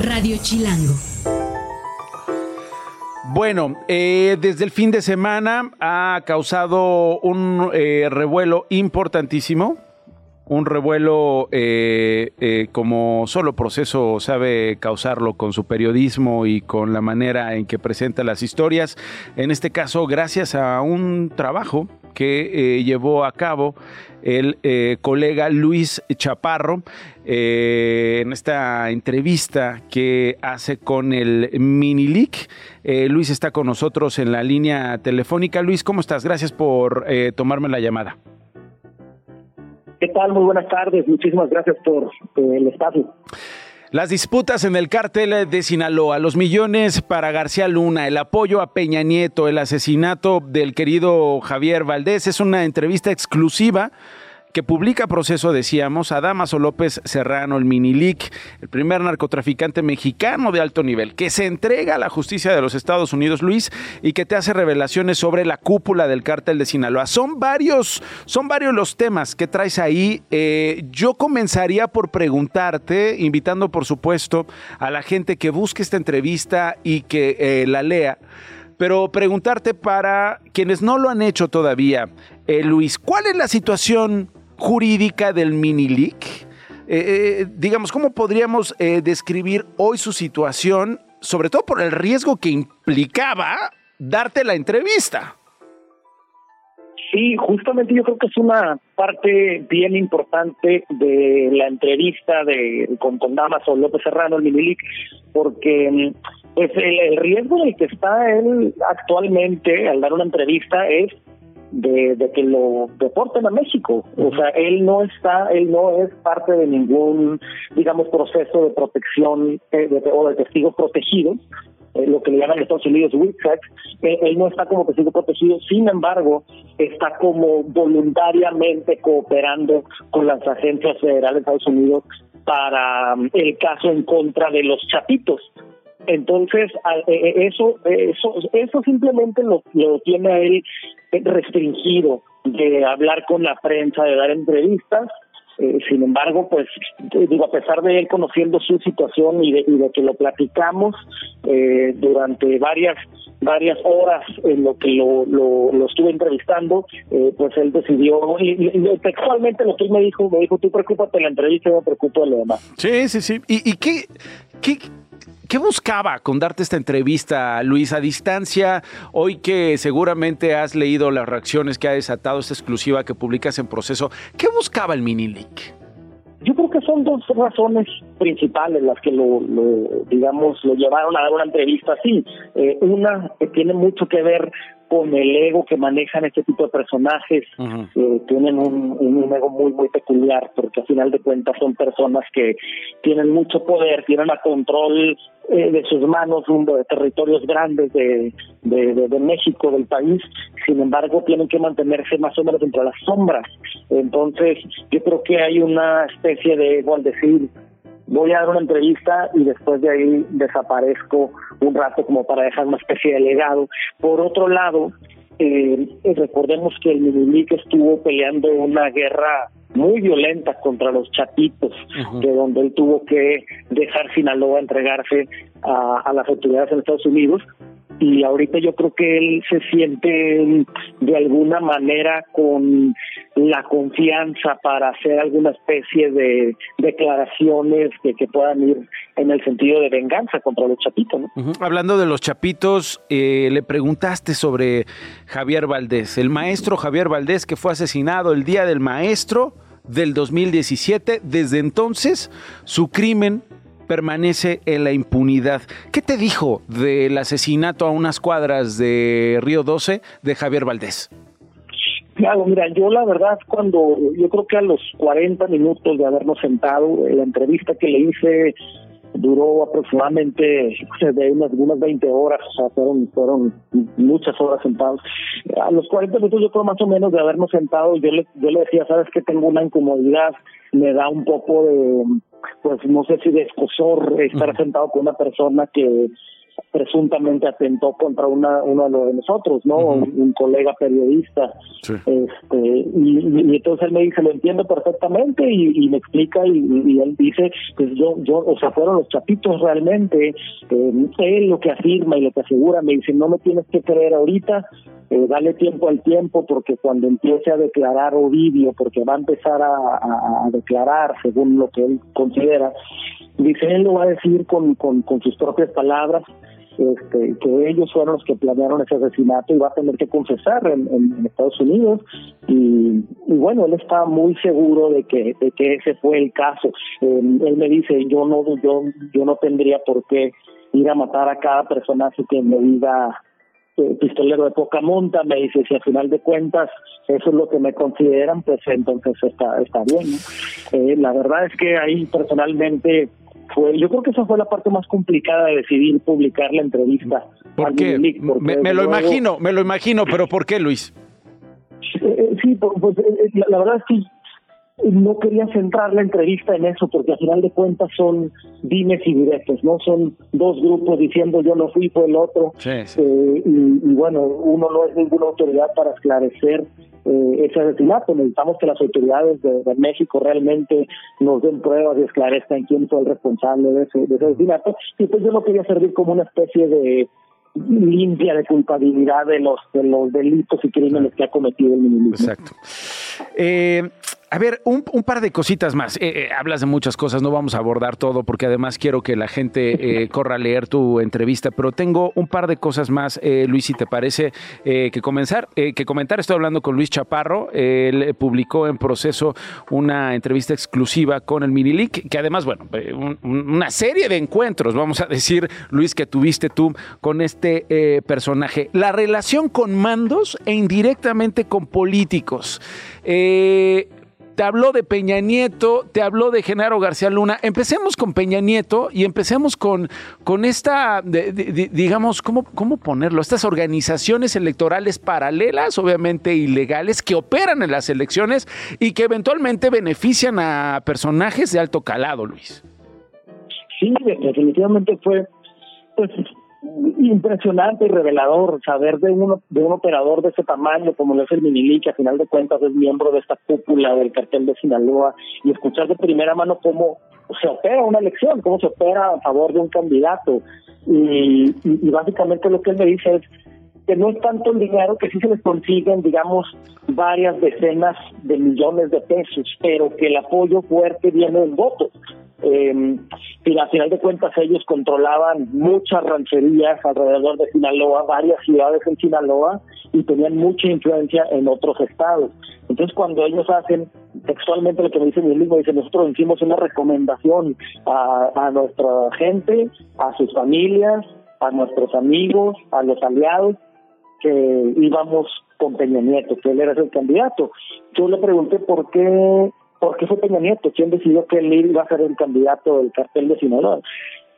Radio Chilango. Bueno, eh, desde el fin de semana ha causado un eh, revuelo importantísimo. Un revuelo eh, eh, como solo proceso sabe causarlo con su periodismo y con la manera en que presenta las historias. En este caso, gracias a un trabajo que eh, llevó a cabo el eh, colega Luis Chaparro en esta entrevista que hace con el Minilic. Luis está con nosotros en la línea telefónica. Luis, ¿cómo estás? Gracias por tomarme la llamada. ¿Qué tal? Muy buenas tardes. Muchísimas gracias por el espacio. Las disputas en el cártel de Sinaloa, los millones para García Luna, el apoyo a Peña Nieto, el asesinato del querido Javier Valdés, es una entrevista exclusiva que publica proceso, decíamos, a Damaso López Serrano, el Minilic, el primer narcotraficante mexicano de alto nivel, que se entrega a la justicia de los Estados Unidos, Luis, y que te hace revelaciones sobre la cúpula del cártel de Sinaloa. Son varios, son varios los temas que traes ahí. Eh, yo comenzaría por preguntarte, invitando por supuesto a la gente que busque esta entrevista y que eh, la lea pero preguntarte para quienes no lo han hecho todavía, eh, Luis, ¿cuál es la situación jurídica del Minilic? Eh, eh, digamos, ¿cómo podríamos eh, describir hoy su situación, sobre todo por el riesgo que implicaba darte la entrevista? Sí, justamente yo creo que es una parte bien importante de la entrevista de con, con Damaso López Serrano, el Minilic, porque pues el, el riesgo en el que está él actualmente al dar una entrevista es de, de que lo deporten a México. O sea, él no está, él no es parte de ningún, digamos, proceso de protección eh, de- o de testigos protegidos, eh, lo que le llaman en Estados Unidos WITSEC, él, él no está como testigo protegido, sin embargo, está como voluntariamente cooperando con las agencias federales de Estados Unidos para mm, el caso en contra de los chapitos. Entonces, eh, eh, eso, eso, eso simplemente lo, lo tiene a él restringido de hablar con la prensa, de dar entrevistas. Eh, sin embargo, pues eh, digo, a pesar de él conociendo su situación y de, y de que lo platicamos eh, durante varias varias horas en lo que lo, lo, lo estuve entrevistando, eh, pues él decidió, y, textualmente lo que él me dijo, me dijo, tú preocúpate la entrevista, yo me preocupo de lo demás. Sí, sí, sí. ¿Y, y qué, qué, qué buscaba con darte esta entrevista, Luis, a distancia? Hoy que seguramente has leído las reacciones que ha desatado esta exclusiva que publicas en proceso, ¿qué buscaba el Minilic? Yo creo que son dos razones principales las que lo, lo, digamos, lo llevaron a dar una entrevista así. Eh, una que tiene mucho que ver con el ego que manejan este tipo de personajes, eh, tienen un, un ego muy, muy peculiar, porque al final de cuentas son personas que tienen mucho poder, tienen a control eh, de sus manos un de territorios grandes de, de, de- de México, del país, sin embargo tienen que mantenerse más o menos entre las sombras. Entonces yo creo que hay una especie de ego al decir, voy a dar una entrevista y después de ahí desaparezco un rato como para dejar una especie de legado. Por otro lado, eh, recordemos que el Minilic estuvo peleando una guerra muy violenta contra los chapitos, de donde él tuvo que dejar Sinaloa, entregarse a, a las autoridades en Estados Unidos. Y ahorita yo creo que él se siente de alguna manera con la confianza para hacer alguna especie de declaraciones que, puedan ir en el sentido de venganza contra los chapitos. Hablando de los chapitos, eh, le preguntaste sobre Javier Valdés, el maestro Javier Valdés que fue asesinado el día del maestro del 2017. Desde entonces, su crimen permanece en la impunidad. ¿Qué te dijo del asesinato a unas cuadras de Río 12 de Javier Valdés? Claro, mira, yo la verdad cuando, yo creo que a los 40 minutos de habernos sentado, eh, la entrevista que le hice, duró aproximadamente de unas, unas 20 horas, o sea, fueron, fueron muchas horas sentados. A los 40 minutos yo creo más o menos de habernos sentado, yo le, yo le decía, sabes que tengo una incomodidad, me da un poco de, pues no sé si de escosor estar sentado con una persona que presuntamente atentó contra una, uno de nosotros, ¿no? un, colega periodista. Este, y, entonces él me dice, lo entiendo perfectamente y, me explica y, él dice, pues yo, yo, o sea, fueron los chapitos realmente, eh, él lo que afirma y lo que asegura, me dice, no me tienes que creer ahorita, eh, dale tiempo al tiempo porque cuando empiece a declarar Ovidio, porque va a empezar a, a declarar según lo que él considera, dice, él lo va a decir con, con, con sus propias palabras, este, que ellos fueron los que planearon ese asesinato y va a tener que confesar en, Estados Unidos. Y, y, bueno él está muy seguro de que de que ese fue el caso. Él me dice yo no yo yo no tendría por qué ir a matar a cada personaje que me diga eh, pistolero de poca monta. Me dice si al final de cuentas eso es lo que me consideran pues entonces está está bien eh, la verdad es que ahí personalmente fue, yo creo que esa fue la parte más complicada de decidir publicar la entrevista. ¿Por qué? me, lo imagino, me lo imagino, pero ¿por qué, Luis? Eh, eh, sí, pues eh, la, verdad es que no quería centrar la entrevista en eso porque al final de cuentas son dimes y directos, ¿no? Son dos grupos diciendo yo no fui, fue el otro. y, bueno, uno no es ninguna autoridad para esclarecer eh, ese asesinato. Necesitamos que las autoridades de, México realmente nos den pruebas y esclarezcan quién fue el responsable de ese, de ese asesinato. Y pues yo no quería servir como una especie de limpia de culpabilidad de los de los delitos y crímenes que ha cometido el ministro. Exacto. Eh, a ver, un, par de cositas más. Eh, eh, hablas de muchas cosas, no vamos a abordar todo porque además quiero que la gente eh, corra a leer tu entrevista, pero tengo un par de cosas más, Luis, si te parece que comenzar, que comentar. Estoy hablando con Luis Chaparro, él publicó en proceso una entrevista exclusiva con el Minilic, que además, bueno, una serie de encuentros, vamos a decir, Luis, que tuviste tú con este personaje. La relación con mandos e indirectamente con políticos. Eh, te habló de Peña Nieto, te habló de Genaro García Luna. Empecemos con Peña Nieto y empecemos con, con esta, digamos, ¿cómo, ¿cómo ponerlo? Estas organizaciones electorales paralelas, obviamente ilegales, que operan en las elecciones y que eventualmente benefician a personajes de alto calado, Luis. Sí, definitivamente fue pues, impresionante y revelador saber de un, de un operador de ese tamaño como lo es el Minili, que a final de cuentas es miembro de esta cúpula del cartel de Sinaloa, y escuchar de primera mano cómo se opera una elección, cómo se opera a favor de un candidato. Y, y, básicamente lo que él me dice es que no es tanto el dinero, que sí se les consiguen, digamos, varias decenas de millones de pesos, pero que el apoyo fuerte viene del voto. Eh, y a final de cuentas ellos controlaban muchas rancherías alrededor de Sinaloa, varias ciudades en Sinaloa y tenían mucha influencia en otros estados. Entonces cuando ellos hacen textualmente lo que me dice mi mismo, dice nosotros hicimos una recomendación a, a nuestra gente, a sus familias, a nuestros amigos, a los aliados, que íbamos con Peña Nieto, que él era el candidato. Yo le pregunté por qué ¿por qué fue Peña Nieto? ¿Quién decidió que él iba a ser el candidato del cartel de Sinaloa?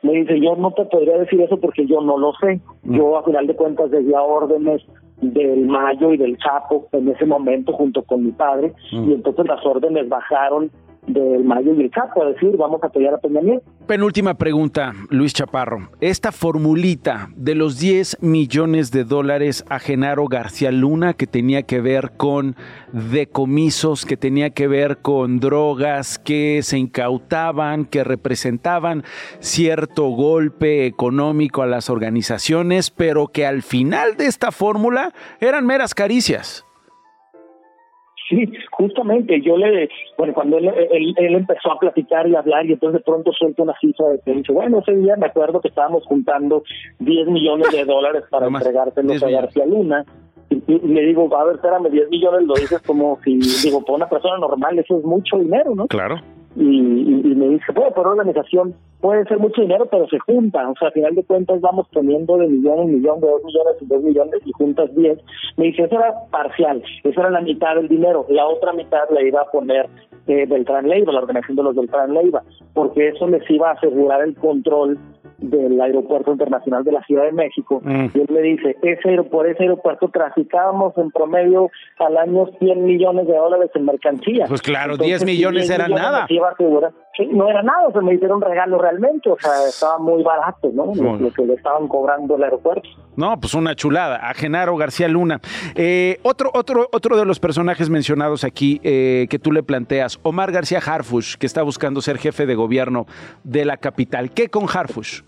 Me dice, yo no te podría decir eso porque yo no lo sé. Yo, a final de cuentas, desde órdenes del Mayo y del Chapo en ese momento junto con mi padre y entonces las órdenes bajaron del Mayo y el a decir, vamos a apoyar a Peña Nieto. Penúltima pregunta, Luis Chaparro. Esta formulita de los 10 millones de dólares a Genaro García Luna que tenía que ver con decomisos, que tenía que ver con drogas que se incautaban, que representaban cierto golpe económico a las organizaciones, pero que al final de esta fórmula eran meras caricias. Sí, justamente, yo le, bueno, cuando él, él, empezó a platicar y hablar y entonces de pronto suelta una cifra de que dice, bueno, ese día me acuerdo que estábamos juntando 10 millones de dólares para entregárselos a García Luna y, le digo, a ver, espérame, 10 millones lo dices como si, digo, para una persona normal eso es mucho dinero, ¿no? Claro. Y, me dice, bueno, por organización puede ser mucho dinero, pero se junta, o sea, al final de cuentas vamos poniendo de millón en millón, de dos millones en dos millones y juntas diez. Me dice, eso era parcial, eso era la mitad del dinero, la otra mitad la iba a poner eh, Beltrán Leiva, la organización de los Beltrán Leiva, porque eso les iba a asegurar el control del aeropuerto internacional de la Ciudad de México mm. y él me dice ese por ese aeropuerto traficábamos en promedio al año 100 millones de dólares en mercancía pues claro 10 millones era nada no era nada se me hicieron regalo realmente o sea estaba muy barato no lo, que le estaban cobrando el aeropuerto. No pues una chulada a Genaro García Luna. Eh, otro otro otro de los personajes mencionados aquí eh, que tú le planteas Omar García Harfush que está buscando ser jefe de gobierno de la capital. Qué con Harfush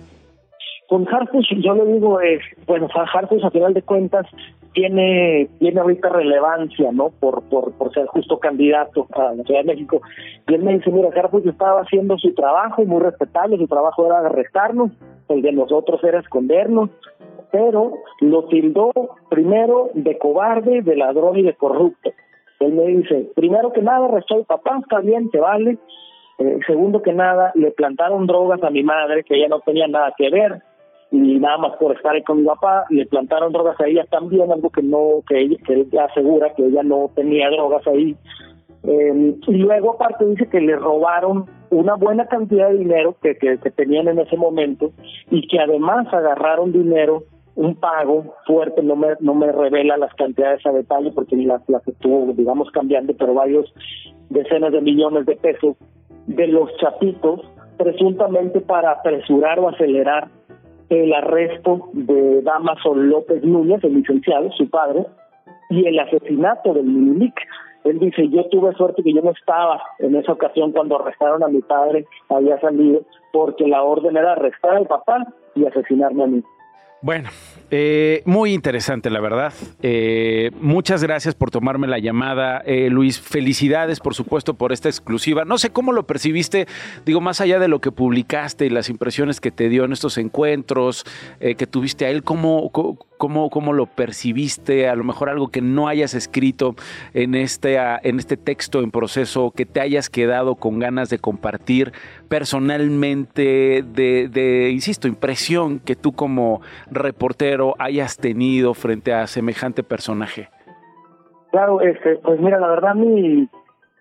con Harfush yo le digo, es, bueno, Harfush a final de cuentas tiene tiene ahorita relevancia, ¿no? Por, por, por ser justo candidato a la Ciudad de México. Y él me dice, mira, Harfush estaba haciendo su trabajo, muy respetable, su trabajo era arrestarnos, el de nosotros era escondernos, pero lo tildó primero de cobarde, de ladrón y de corrupto. Él me dice, primero que nada, arrestó al papá, está bien, te vale. Eh, segundo que nada, le plantaron drogas a mi madre, que ella no tenía nada que ver y nada más por estar ahí con mi papá le plantaron drogas a ella también algo que no que ella, que ella asegura que ella no tenía drogas ahí. Eh, y luego aparte dice que le robaron una buena cantidad de dinero que, que, tenían en ese momento y que además agarraron dinero un pago fuerte no me no me revela las cantidades a detalle porque las las estuvo digamos cambiando pero varios decenas de millones de pesos de los chapitos presuntamente para apresurar o acelerar el arresto de Damaso López Núñez, el licenciado, su padre, y el asesinato del Minilic. Él dice, yo tuve suerte que yo no estaba en esa ocasión cuando arrestaron a mi padre, había salido, porque la orden era arrestar al papá y asesinarme a mí. Bueno, eh, muy interesante, la verdad. Eh, muchas gracias por tomarme la llamada, eh, Luis. Felicidades, por supuesto, por esta exclusiva. No sé cómo lo percibiste, digo, más allá de lo que publicaste y las impresiones que te dio en estos encuentros que tuviste a él, ¿cómo, cómo, cómo lo percibiste? A lo mejor algo que no hayas escrito en este, en este texto en proceso, que te hayas quedado con ganas de compartir personalmente, de, de insisto, impresión que tú como reportero hayas tenido frente a semejante personaje? Claro, este, pues mira, la verdad mi,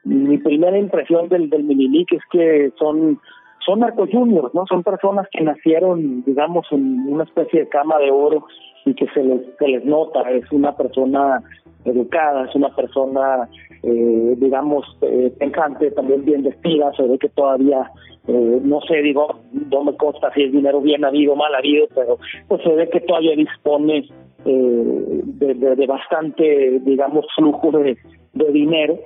mi primera impresión del, del Minilic es que son son narcos juniors, ¿no? Son personas que nacieron, digamos, en una especie de cama de oro y que se les, se les nota, es una persona educada, es una persona, eh, digamos, eh, también bien vestida, se ve que todavía eh, no sé, digo, no me consta si es dinero bien habido o mal habido, pero pues se ve que todavía dispone eh, de, bastante, digamos, flujo de, dinero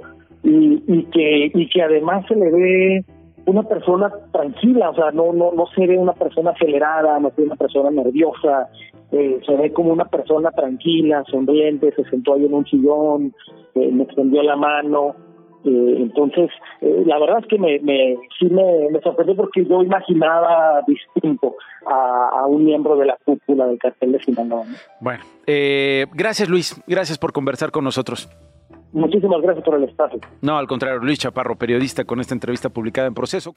y, y que y que además se le ve una persona tranquila, o sea, no no no se ve una persona acelerada, no se ve una persona nerviosa, eh, se ve como una persona tranquila, sonriente, se sentó ahí en un sillón, me extendió la mano, eh, entonces, eh, la verdad es que me, me sí me, me, sorprendió porque yo imaginaba distinto a, un miembro de la cúpula del cartel de Sinaloa. Bueno, eh, gracias Luis, gracias por conversar con nosotros. Muchísimas gracias por el espacio. No, al contrario, Luis Chaparro, periodista con esta entrevista publicada en proceso.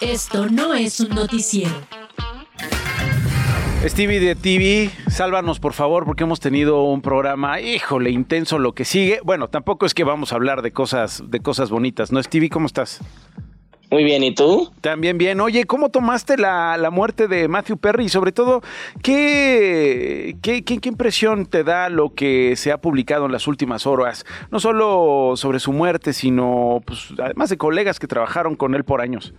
Esto no es un noticiero. Stevie de TV, sálvanos por favor porque hemos tenido un programa, híjole, intenso lo que sigue. Bueno, tampoco es que vamos a hablar de cosas, de cosas bonitas, ¿no? Stevie, ¿cómo estás? Muy bien, ¿y tú? También bien. Oye, ¿cómo tomaste la, la muerte de Matthew Perry? Y sobre todo, ¿qué, qué, qué, impresión te da lo que se ha publicado en las últimas horas? No solo sobre su muerte, sino pues, además de colegas que trabajaron con él por años.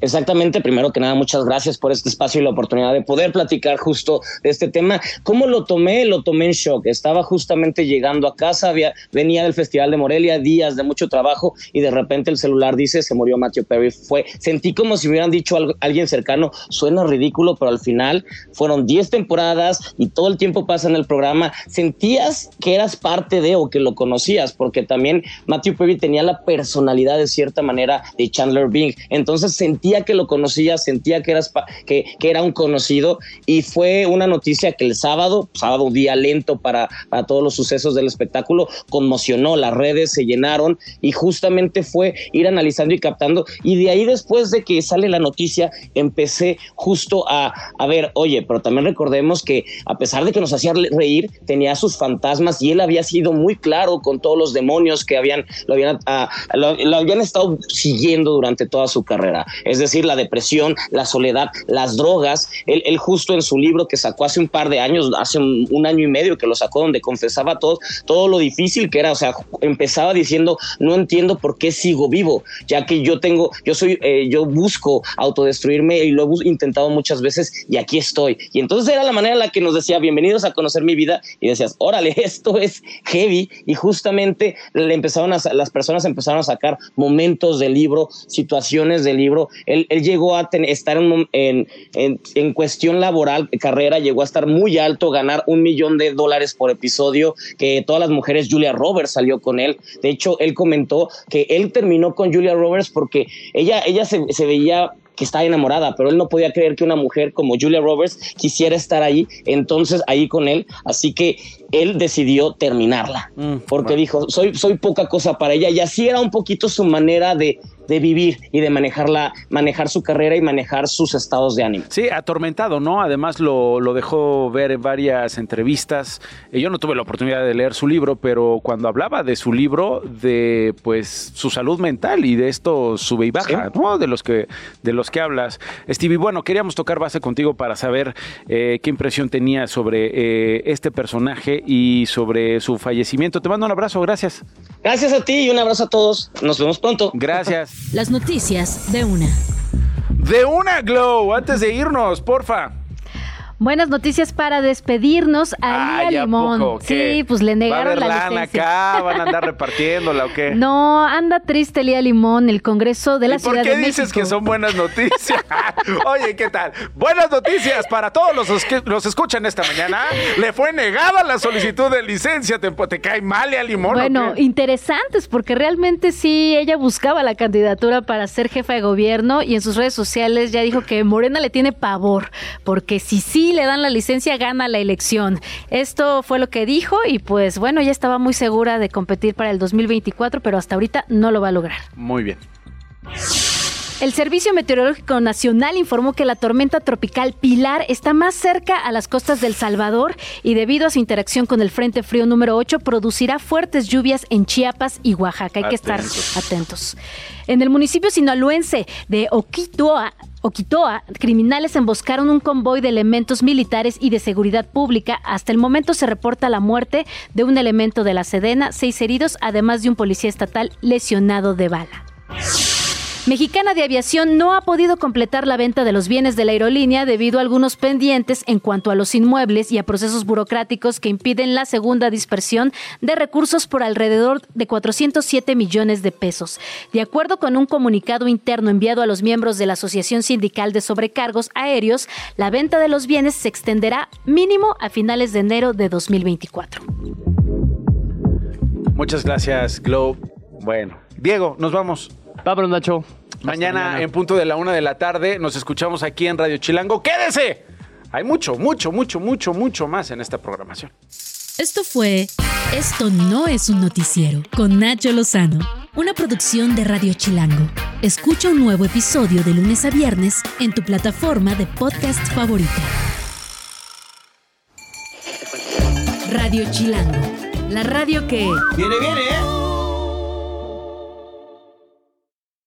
Exactamente, primero que nada, muchas gracias por este espacio y la oportunidad de poder platicar justo de este tema. ¿Cómo lo tomé? Lo tomé en shock. Estaba justamente llegando a casa, había, venía del Festival de Morelia, días de mucho trabajo y de repente el celular dice se murió Matthew Perry. Fue, sentí como si me hubieran dicho algo, alguien cercano, suena ridículo, pero al final fueron 10 temporadas y todo el tiempo pasa en el programa. Sentías que eras parte de o que lo conocías, porque también Matthew Perry tenía la personalidad de cierta manera de Chandler Bing. Entonces sentía que lo conocía, sentía que, eras que, que, era un conocido y fue una noticia que el sábado, sábado día lento para, para todos los sucesos del espectáculo, conmocionó, las redes se llenaron y justamente fue ir analizando y captando y de ahí después de que sale la noticia empecé justo a, a ver, oye, pero también recordemos que a pesar de que nos hacía reír, tenía sus fantasmas y él había sido muy claro con todos los demonios que habían, lo habían, habían estado siguiendo durante toda su carrera. Es decir, la depresión, la soledad, las drogas. Él, justo en su libro que sacó hace un par de años, hace un, un, año y medio que lo sacó, donde confesaba todo, todo lo difícil que era. O sea, empezaba diciendo, no entiendo por qué sigo vivo, ya que yo tengo, yo soy, eh, yo busco autodestruirme y lo he intentado muchas veces y aquí estoy. Y entonces era la manera en la que nos decía, bienvenidos a conocer mi vida y decías, órale, [LAUGHS] esto es heavy. Y justamente le empezaron a, las personas empezaron a sacar momentos del libro, situaciones del libro. Él, él llegó a ten, estar en, en, en, en, cuestión laboral, carrera, llegó a estar muy alto, ganar un millón de dólares por episodio, que todas las mujeres, Julia Roberts salió con él. De hecho, él comentó que él terminó con Julia Roberts porque ella, ella se, se veía que estaba enamorada, pero él no podía creer que una mujer como Julia Roberts quisiera estar ahí, entonces ahí con él, así que él decidió terminarla, mm, porque bueno. dijo, soy, soy poca cosa para ella, y así era un poquito su manera de, de vivir y de manejarla, manejar su carrera y manejar sus estados de ánimo. Sí, atormentado, ¿no? Además lo, lo dejó ver en varias entrevistas. Yo no tuve la oportunidad de leer su libro, pero cuando hablaba de su libro, de pues su salud mental y de esto sube y baja, sí. ¿no? De los que, de los que hablas. Stevie, bueno, queríamos tocar base contigo para saber eh, qué impresión tenía sobre eh, este personaje y sobre su fallecimiento. Te mando un abrazo, gracias. Gracias a ti y un abrazo a todos. Nos vemos pronto. Gracias. Las noticias de una. De una, Glow. Antes de irnos, porfa. Buenas noticias para despedirnos a Lía Limón. Poco, sí, pues le negaron ¿Va a la lana licencia. acá? ¿Van a andar repartiéndola o qué? [LAUGHS] No, anda triste Lía Limón, el Congreso de la ¿Y por Ciudad qué de México. dices que son buenas noticias? [LAUGHS] Oye, ¿qué tal? Buenas noticias para todos los que nos escuchan esta mañana. Le fue negada la solicitud de licencia. ¿Te, te cae mal Lía Limón? Bueno, interesantes, porque realmente sí, ella buscaba la candidatura para ser jefa de gobierno y en sus redes sociales ya dijo que Morena le tiene pavor, porque si sí le dan la licencia, gana la elección. Esto fue lo que dijo y pues bueno, ella estaba muy segura de competir para el 2024, pero hasta ahorita no lo va a lograr. Muy bien. El Servicio Meteorológico Nacional informó que la tormenta tropical Pilar está más cerca a las costas del Salvador y debido a su interacción con el Frente Frío número 8 producirá fuertes lluvias en Chiapas y Oaxaca. Hay que estar atentos. En el municipio sinaloense de Oquitoa, Oquitoa, criminales emboscaron un convoy de elementos militares y de seguridad pública. Hasta el momento se reporta la muerte de un elemento de la Sedena, seis heridos, además de un policía estatal lesionado de bala. Mexicana de Aviación no ha podido completar la venta de los bienes de la aerolínea debido a algunos pendientes en cuanto a los inmuebles y a procesos burocráticos que impiden la segunda dispersión de recursos por alrededor de 407 millones de pesos. De acuerdo con un comunicado interno enviado a los miembros de la Asociación Sindical de Sobrecargos Aéreos, la venta de los bienes se extenderá mínimo a finales de enero de 2024. Muchas gracias, Glow. Bueno, Diego, nos vamos. Vámonos, Nacho. Mañana, mañana, en punto de la una de la tarde nos escuchamos aquí en Radio Chilango. ¡Quédese! Hay mucho, mucho, mucho, mucho, mucho más en esta programación. Esto fue Esto no es un noticiero con Nacho Lozano, una producción de Radio Chilango. Escucha un nuevo episodio de lunes a viernes en tu plataforma de podcast favorita. Radio Chilango, la radio que... ¡Viene, viene! ¿eh?